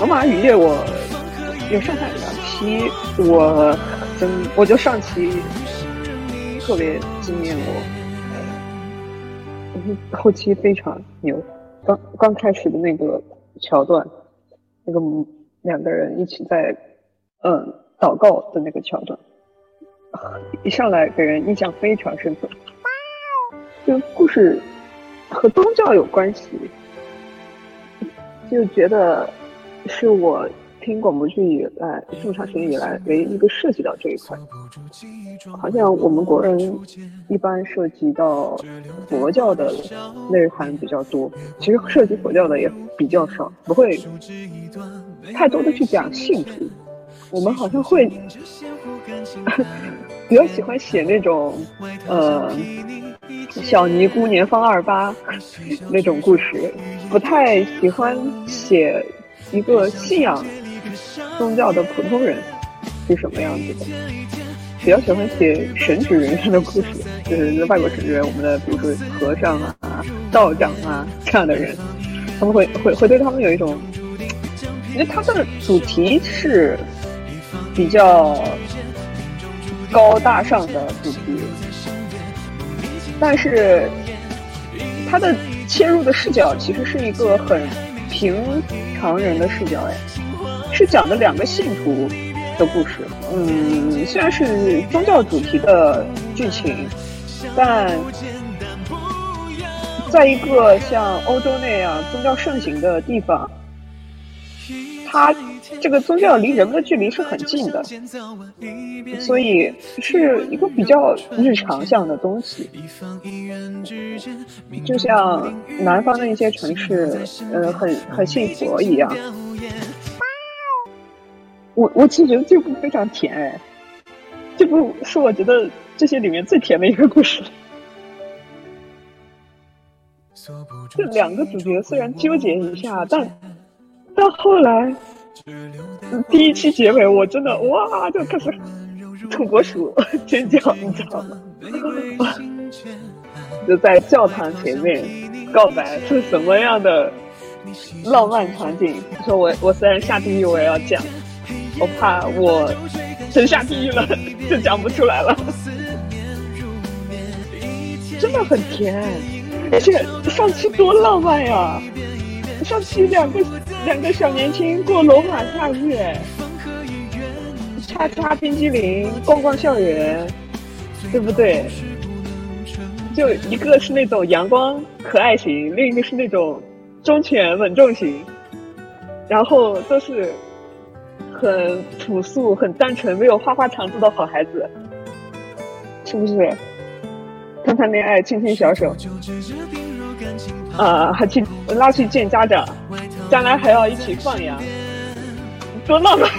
罗马雨夜我有上海两期，我真我觉得上期特别惊艳我，后期非常牛。刚刚开始的那个桥段，那个两个人一起在嗯祷告的那个桥段，一上来给人印象非常深刻。这个故事和宗教有关系，就觉得是我听广播剧以来这么长时间以来唯一一个涉及到这一块。好像我们国人一般涉及到佛教的内涵比较多，其实涉及佛教的也比较少，不会太多的去讲信徒。我们好像会 比较喜欢写那种呃小尼姑年方二八 那种故事，不太喜欢写一个信仰宗教的普通人是什么样子的。比较喜欢写神职人员的故事，就是外国神职人员，我们的比如说和尚啊、道长啊这样的人，他们会会会对他们有一种，因为他的主题是比较高大上的主题，但是他的切入的视角其实是一个很平常人的视角，哎，是讲的两个信徒。的故事，嗯，虽然是宗教主题的剧情，但在一个像欧洲那样宗教盛行的地方，它这个宗教离人们的距离是很近的，所以是一个比较日常向的东西，就像南方的一些城市，呃，很很信佛一样。我我其实觉得这部非常甜哎，这部是我觉得这些里面最甜的一个故事。这两个主角虽然纠结一下，但到后来第一期结尾，我真的哇就开始土拨鼠尖叫，你知道吗？就在教堂前面告白是什么样的浪漫场景？说我我虽然下地狱，我也要讲。我怕我真下地狱了，就讲不出来了。真的很甜，而且上期多浪漫呀！上期两个两个小年轻过罗马假日，擦擦冰激凌，逛逛校园，对不对？就一个是那种阳光可爱型，另一个是那种忠犬稳重型，然后都是。很朴素、很单纯、没有花花肠子的好孩子，是不是？谈谈恋爱，牵牵小手，呃，还去拉去见家长，将来还要一起放羊，多浪漫！